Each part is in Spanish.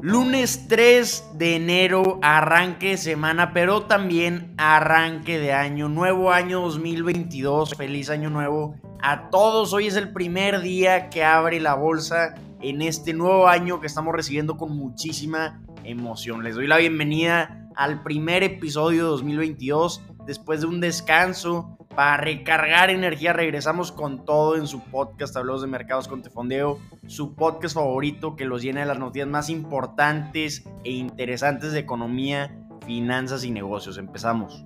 Lunes 3 de enero, arranque de semana, pero también arranque de año. Nuevo año 2022. Feliz año nuevo a todos. Hoy es el primer día que abre la bolsa en este nuevo año que estamos recibiendo con muchísima emoción. Les doy la bienvenida al primer episodio de 2022 después de un descanso para recargar energía, regresamos con todo en su podcast Hablamos de Mercados con Tefondeo, su podcast favorito que los llena de las noticias más importantes e interesantes de economía, finanzas y negocios. Empezamos.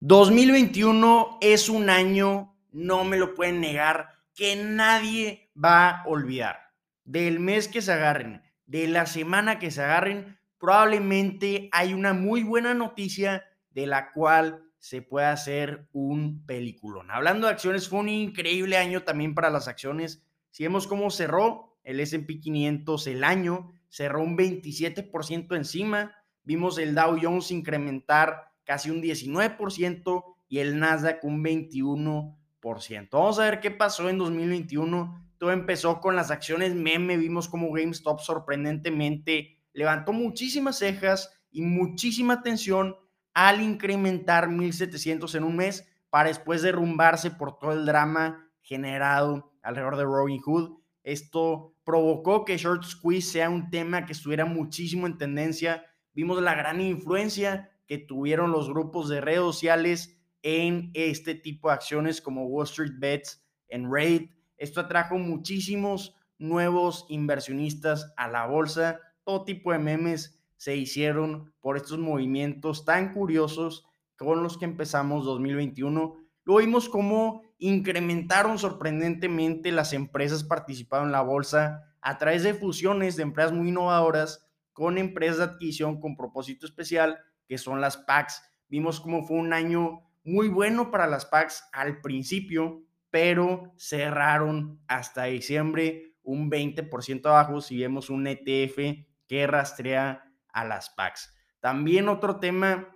2021 es un año, no me lo pueden negar, que nadie va a olvidar. Del mes que se agarren, de la semana que se agarren, probablemente hay una muy buena noticia de la cual se puede hacer un peliculón. Hablando de acciones, fue un increíble año también para las acciones. Si vemos cómo cerró el SP 500 el año, cerró un 27% encima. Vimos el Dow Jones incrementar casi un 19% y el Nasdaq un 21%. Vamos a ver qué pasó en 2021. Todo empezó con las acciones meme. Vimos como GameStop sorprendentemente levantó muchísimas cejas y muchísima atención al incrementar 1.700 en un mes para después derrumbarse por todo el drama generado alrededor de Robin Hood. Esto provocó que Short Squeeze sea un tema que estuviera muchísimo en tendencia. Vimos la gran influencia que tuvieron los grupos de redes sociales en este tipo de acciones como Wall Street Bets en Raid. Esto atrajo muchísimos nuevos inversionistas a la bolsa todo tipo de memes se hicieron por estos movimientos tan curiosos con los que empezamos 2021. Lo vimos cómo incrementaron sorprendentemente las empresas participaron en la bolsa a través de fusiones de empresas muy innovadoras con empresas de adquisición con propósito especial, que son las PACs. Vimos cómo fue un año muy bueno para las PACs al principio, pero cerraron hasta diciembre un 20% abajo. Si vemos un ETF que rastrea a las PACs. También otro tema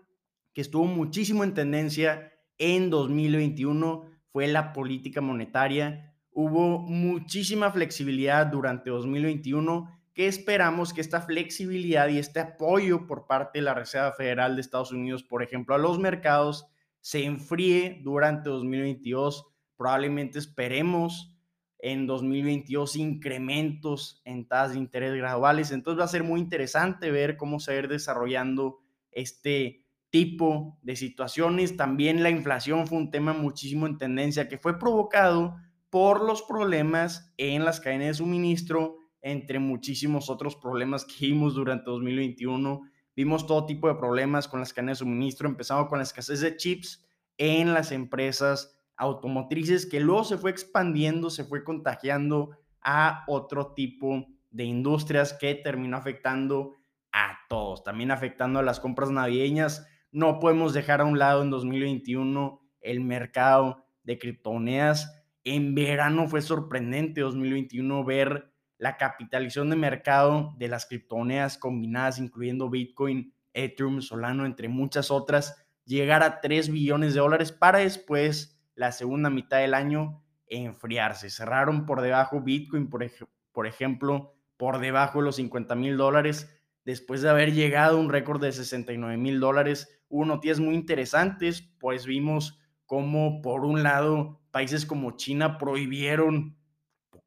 que estuvo muchísimo en tendencia en 2021 fue la política monetaria. Hubo muchísima flexibilidad durante 2021 que esperamos que esta flexibilidad y este apoyo por parte de la Reserva Federal de Estados Unidos, por ejemplo, a los mercados, se enfríe durante 2022. Probablemente esperemos en 2022 incrementos en tasas de interés graduales. Entonces va a ser muy interesante ver cómo se va desarrollando este tipo de situaciones. También la inflación fue un tema muchísimo en tendencia que fue provocado por los problemas en las cadenas de suministro, entre muchísimos otros problemas que vimos durante 2021. Vimos todo tipo de problemas con las cadenas de suministro, empezando con la escasez de chips en las empresas automotrices que luego se fue expandiendo, se fue contagiando a otro tipo de industrias que terminó afectando a todos, también afectando a las compras navideñas. No podemos dejar a un lado en 2021 el mercado de criptomonedas. En verano fue sorprendente 2021 ver la capitalización de mercado de las criptomonedas combinadas, incluyendo Bitcoin, Ethereum, Solano, entre muchas otras, llegar a 3 billones de dólares para después la segunda mitad del año enfriarse. Cerraron por debajo Bitcoin, por, por ejemplo, por debajo de los 50 mil dólares, después de haber llegado a un récord de 69 mil dólares. Hubo noticias muy interesantes, pues vimos cómo, por un lado, países como China prohibieron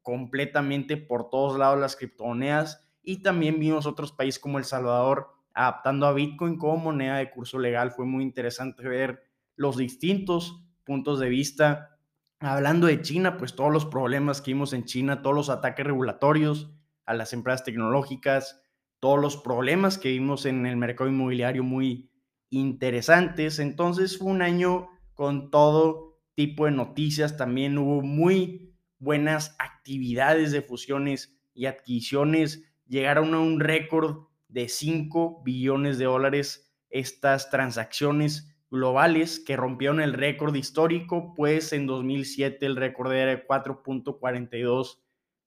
completamente por todos lados las criptomonedas y también vimos otros países como El Salvador adaptando a Bitcoin como moneda de curso legal. Fue muy interesante ver los distintos puntos de vista. Hablando de China, pues todos los problemas que vimos en China, todos los ataques regulatorios a las empresas tecnológicas, todos los problemas que vimos en el mercado inmobiliario muy interesantes. Entonces fue un año con todo tipo de noticias. También hubo muy buenas actividades de fusiones y adquisiciones. Llegaron a un récord de 5 billones de dólares estas transacciones globales que rompieron el récord histórico, pues en 2007 el récord era de 4.42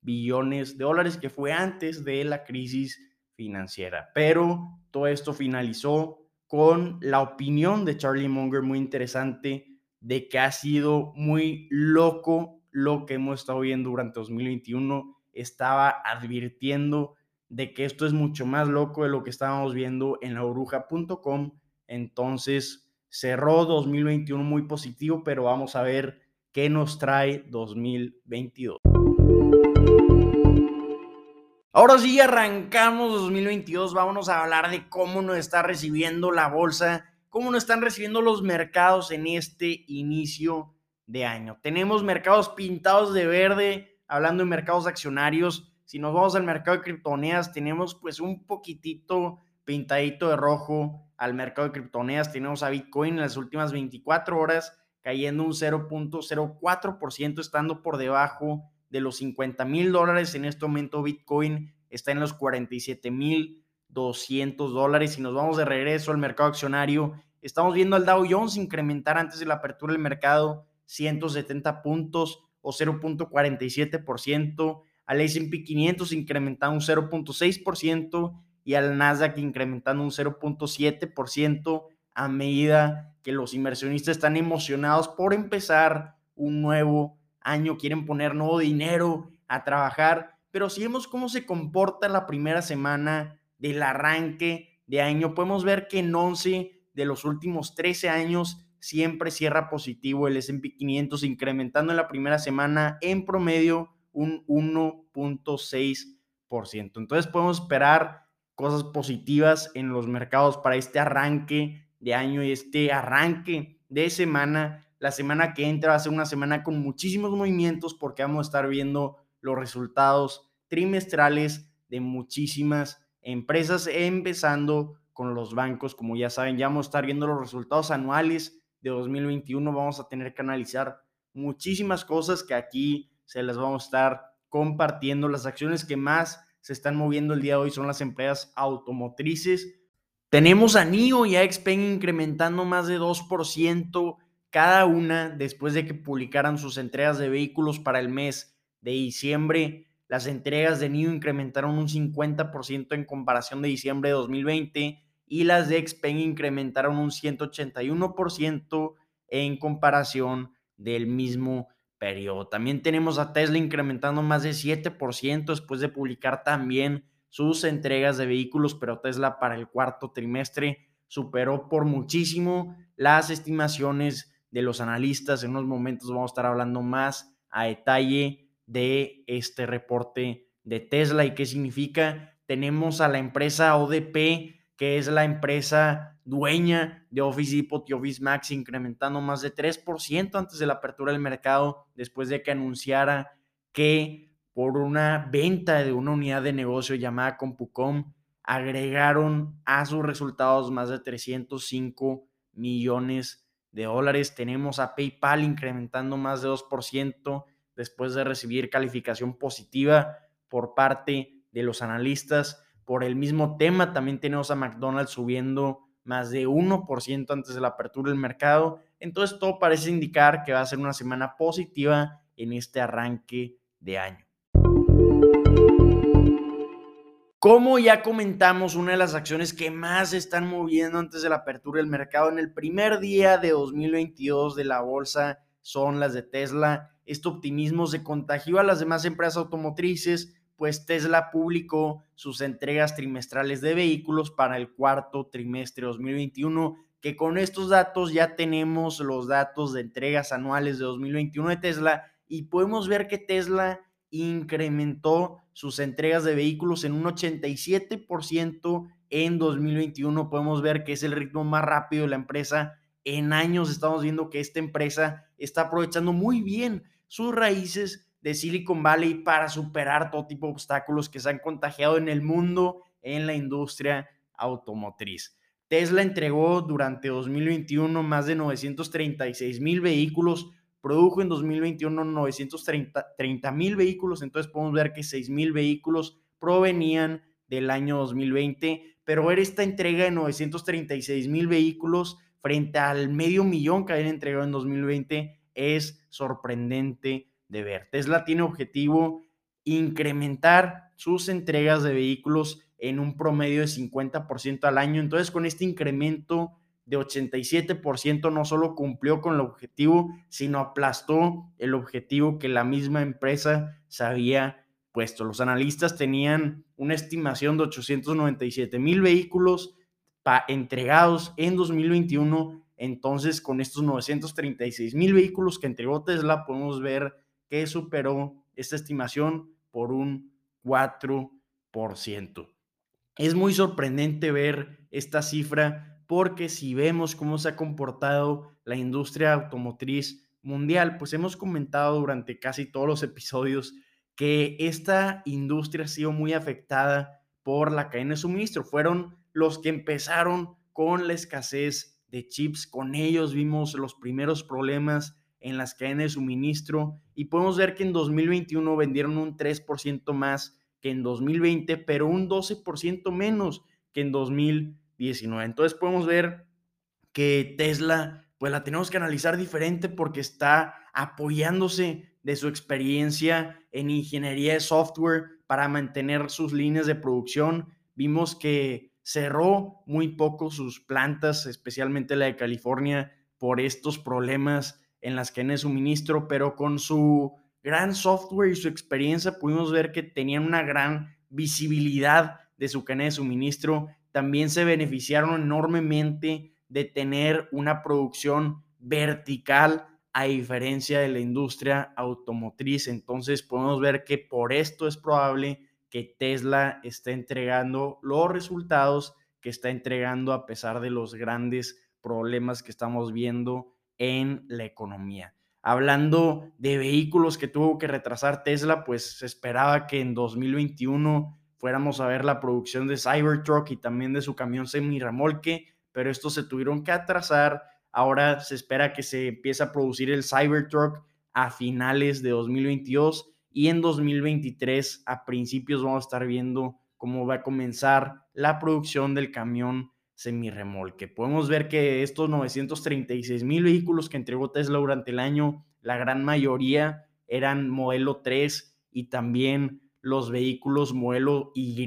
billones de dólares, que fue antes de la crisis financiera. Pero todo esto finalizó con la opinión de Charlie Munger muy interesante de que ha sido muy loco lo que hemos estado viendo durante 2021. estaba advirtiendo de que esto es mucho más loco de lo que estábamos viendo en la Entonces cerró 2021 muy positivo, pero vamos a ver qué nos trae 2022. Ahora sí, arrancamos 2022. Vámonos a hablar de cómo nos está recibiendo la bolsa, cómo nos están recibiendo los mercados en este inicio de año. Tenemos mercados pintados de verde, hablando de mercados accionarios. Si nos vamos al mercado de criptomonedas, tenemos pues un poquitito pintadito de rojo al mercado de criptomonedas. Tenemos a Bitcoin en las últimas 24 horas cayendo un 0.04%, estando por debajo de los 50 mil dólares. En este momento Bitcoin está en los 47 mil 200 dólares. Si nos vamos de regreso al mercado accionario, estamos viendo al Dow Jones incrementar antes de la apertura del mercado 170 puntos o 0.47%, al S&P 500 incrementando un 0.6% y al Nasdaq incrementando un 0.7% a medida que los inversionistas están emocionados por empezar un nuevo año, quieren poner nuevo dinero a trabajar, pero si vemos cómo se comporta la primera semana del arranque de año, podemos ver que en 11 de los últimos 13 años siempre cierra positivo el S&P 500, incrementando en la primera semana en promedio un 1.6%. Entonces podemos esperar cosas positivas en los mercados para este arranque de año y este arranque de semana. La semana que entra va a ser una semana con muchísimos movimientos porque vamos a estar viendo los resultados trimestrales de muchísimas empresas, empezando con los bancos. Como ya saben, ya vamos a estar viendo los resultados anuales de 2021. Vamos a tener que analizar muchísimas cosas que aquí se las vamos a estar compartiendo. Las acciones que más se están moviendo el día de hoy son las empresas automotrices. Tenemos a NIO y a Xpeng incrementando más de 2% cada una después de que publicaran sus entregas de vehículos para el mes de diciembre. Las entregas de NIO incrementaron un 50% en comparación de diciembre de 2020 y las de Xpeng incrementaron un 181% en comparación del mismo periodo. También tenemos a Tesla incrementando más de 7% después de publicar también sus entregas de vehículos, pero Tesla para el cuarto trimestre superó por muchísimo las estimaciones de los analistas. En unos momentos vamos a estar hablando más a detalle de este reporte de Tesla y qué significa. Tenemos a la empresa ODP que es la empresa dueña de Office Depot y Office Max, incrementando más de 3% antes de la apertura del mercado, después de que anunciara que por una venta de una unidad de negocio llamada CompuCom, agregaron a sus resultados más de 305 millones de dólares. Tenemos a PayPal incrementando más de 2% después de recibir calificación positiva por parte de los analistas por el mismo tema. También tenemos a McDonald's subiendo más de 1% antes de la apertura del mercado. Entonces todo parece indicar que va a ser una semana positiva en este arranque de año. Como ya comentamos, una de las acciones que más se están moviendo antes de la apertura del mercado en el primer día de 2022 de la bolsa son las de Tesla. Este optimismo se contagió a las demás empresas automotrices pues Tesla publicó sus entregas trimestrales de vehículos para el cuarto trimestre 2021, que con estos datos ya tenemos los datos de entregas anuales de 2021 de Tesla y podemos ver que Tesla incrementó sus entregas de vehículos en un 87% en 2021. Podemos ver que es el ritmo más rápido de la empresa. En años estamos viendo que esta empresa está aprovechando muy bien sus raíces de Silicon Valley para superar todo tipo de obstáculos que se han contagiado en el mundo en la industria automotriz. Tesla entregó durante 2021 más de 936 mil vehículos, produjo en 2021 930 mil vehículos, entonces podemos ver que 6 mil vehículos provenían del año 2020, pero ver esta entrega de 936 mil vehículos frente al medio millón que habían entregado en 2020 es sorprendente de ver. Tesla tiene objetivo incrementar sus entregas de vehículos en un promedio de 50% al año. Entonces, con este incremento de 87% no solo cumplió con el objetivo, sino aplastó el objetivo que la misma empresa se había puesto. Los analistas tenían una estimación de 897 mil vehículos entregados en 2021. Entonces, con estos 936 mil vehículos que entregó Tesla, podemos ver superó esta estimación por un 4%. Es muy sorprendente ver esta cifra porque si vemos cómo se ha comportado la industria automotriz mundial, pues hemos comentado durante casi todos los episodios que esta industria ha sido muy afectada por la cadena de suministro. Fueron los que empezaron con la escasez de chips. Con ellos vimos los primeros problemas en las cadenas de suministro y podemos ver que en 2021 vendieron un 3% más que en 2020, pero un 12% menos que en 2019. Entonces podemos ver que Tesla, pues la tenemos que analizar diferente porque está apoyándose de su experiencia en ingeniería de software para mantener sus líneas de producción. Vimos que cerró muy poco sus plantas, especialmente la de California, por estos problemas en las que de suministro, pero con su gran software y su experiencia pudimos ver que tenían una gran visibilidad de su cadena de suministro. También se beneficiaron enormemente de tener una producción vertical a diferencia de la industria automotriz. Entonces podemos ver que por esto es probable que Tesla esté entregando los resultados que está entregando a pesar de los grandes problemas que estamos viendo en la economía. Hablando de vehículos que tuvo que retrasar Tesla, pues se esperaba que en 2021 fuéramos a ver la producción de Cybertruck y también de su camión semi-remolque, pero estos se tuvieron que atrasar. Ahora se espera que se empiece a producir el Cybertruck a finales de 2022 y en 2023 a principios vamos a estar viendo cómo va a comenzar la producción del camión semirremolque. Podemos ver que estos 936 mil vehículos que entregó Tesla durante el año, la gran mayoría eran modelo 3 y también los vehículos modelo Y.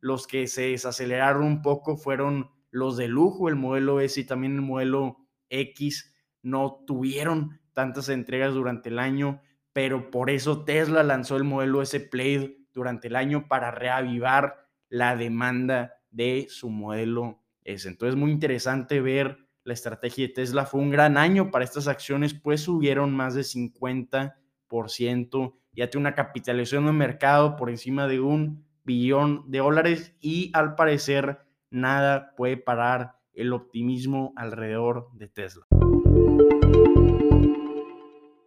Los que se desaceleraron un poco fueron los de lujo, el modelo S y también el modelo X. No tuvieron tantas entregas durante el año, pero por eso Tesla lanzó el modelo S Plaid durante el año para reavivar la demanda de su modelo es. Entonces, muy interesante ver la estrategia de Tesla. Fue un gran año para estas acciones, pues subieron más de 50%. Ya tiene una capitalización de mercado por encima de un billón de dólares y al parecer nada puede parar el optimismo alrededor de Tesla.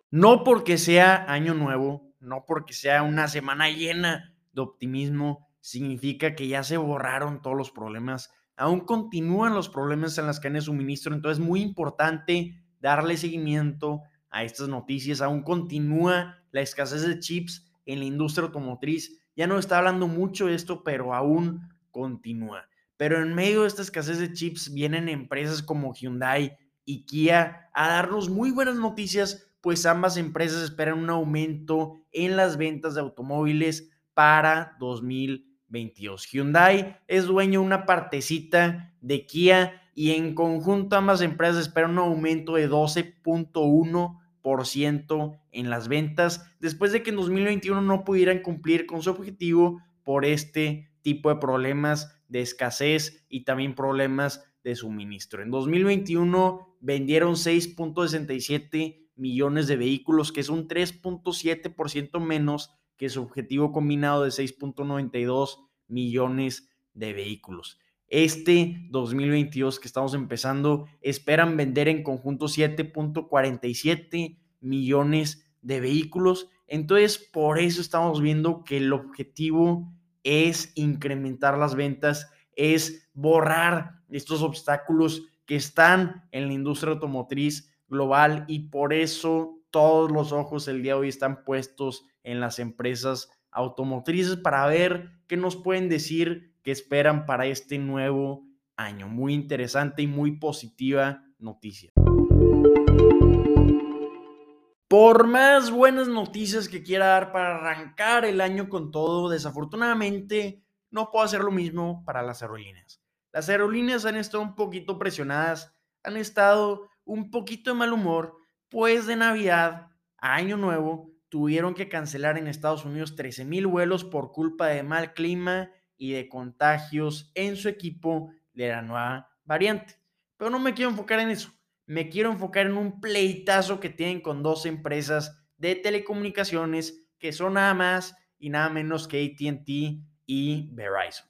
No porque sea año nuevo, no porque sea una semana llena de optimismo, significa que ya se borraron todos los problemas aún continúan los problemas en las cadenas de suministro, entonces es muy importante darle seguimiento a estas noticias, aún continúa la escasez de chips en la industria automotriz, ya no está hablando mucho de esto, pero aún continúa. Pero en medio de esta escasez de chips vienen empresas como Hyundai y Kia a darnos muy buenas noticias, pues ambas empresas esperan un aumento en las ventas de automóviles para 2020. 22. Hyundai es dueño de una partecita de Kia y en conjunto ambas empresas esperan un aumento de 12.1% en las ventas después de que en 2021 no pudieran cumplir con su objetivo por este tipo de problemas de escasez y también problemas de suministro. En 2021 vendieron 6.67 millones de vehículos, que es un 3.7% menos que su objetivo combinado de 6.92 millones de vehículos. Este 2022 que estamos empezando, esperan vender en conjunto 7.47 millones de vehículos. Entonces, por eso estamos viendo que el objetivo es incrementar las ventas, es borrar estos obstáculos que están en la industria automotriz global y por eso todos los ojos el día de hoy están puestos en las empresas automotrices para ver qué nos pueden decir que esperan para este nuevo año. Muy interesante y muy positiva noticia. Por más buenas noticias que quiera dar para arrancar el año con todo, desafortunadamente no puedo hacer lo mismo para las aerolíneas. Las aerolíneas han estado un poquito presionadas, han estado un poquito de mal humor, pues de Navidad a Año Nuevo tuvieron que cancelar en Estados Unidos 13 mil vuelos por culpa de mal clima y de contagios en su equipo de la nueva variante. Pero no me quiero enfocar en eso. Me quiero enfocar en un pleitazo que tienen con dos empresas de telecomunicaciones que son nada más y nada menos que ATT y Verizon.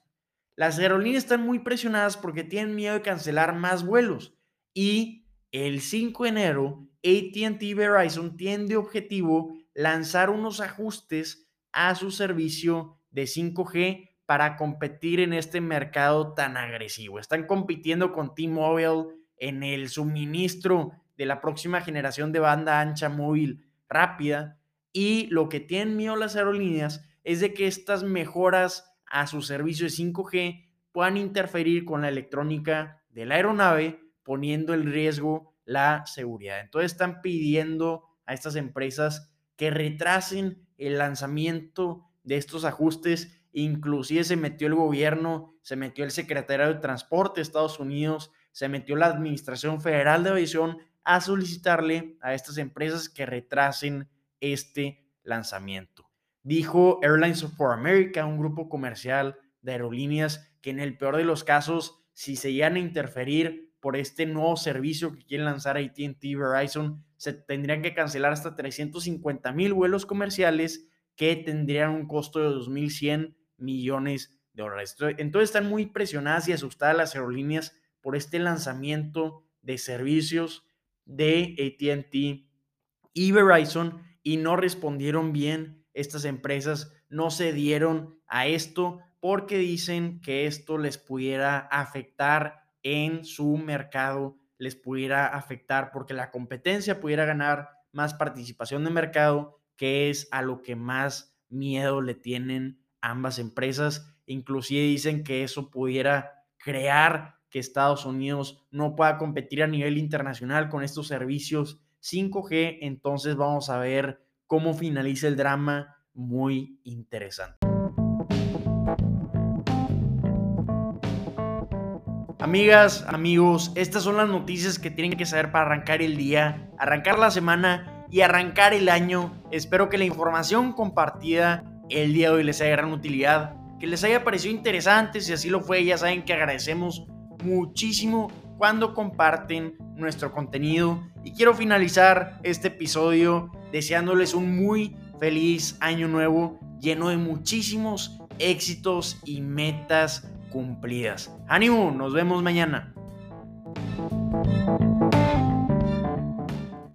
Las aerolíneas están muy presionadas porque tienen miedo de cancelar más vuelos y el 5 de enero ATT y Verizon tienen de objetivo lanzar unos ajustes a su servicio de 5G para competir en este mercado tan agresivo. Están compitiendo con T-Mobile en el suministro de la próxima generación de banda ancha móvil rápida y lo que tienen miedo las aerolíneas es de que estas mejoras a su servicio de 5G puedan interferir con la electrónica de la aeronave, poniendo en riesgo la seguridad. Entonces están pidiendo a estas empresas que retrasen el lanzamiento de estos ajustes. Inclusive se metió el gobierno, se metió el secretario de Transporte de Estados Unidos, se metió la Administración Federal de Aviación a solicitarle a estas empresas que retrasen este lanzamiento. Dijo Airlines for America, un grupo comercial de aerolíneas, que en el peor de los casos, si se llegan a interferir por este nuevo servicio que quieren lanzar ATT Verizon, se tendrían que cancelar hasta 350 mil vuelos comerciales que tendrían un costo de 2.100 millones de dólares. Entonces están muy presionadas y asustadas las aerolíneas por este lanzamiento de servicios de ATT y Verizon y no respondieron bien estas empresas, no se dieron a esto porque dicen que esto les pudiera afectar en su mercado les pudiera afectar porque la competencia pudiera ganar más participación de mercado, que es a lo que más miedo le tienen ambas empresas. Inclusive dicen que eso pudiera crear que Estados Unidos no pueda competir a nivel internacional con estos servicios 5G. Entonces vamos a ver cómo finaliza el drama. Muy interesante. Amigas, amigos, estas son las noticias que tienen que saber para arrancar el día, arrancar la semana y arrancar el año. Espero que la información compartida el día de hoy les haya gran utilidad, que les haya parecido interesante. Si así lo fue, ya saben que agradecemos muchísimo cuando comparten nuestro contenido. Y quiero finalizar este episodio deseándoles un muy feliz año nuevo lleno de muchísimos éxitos y metas cumplidas. Ánimo, nos vemos mañana.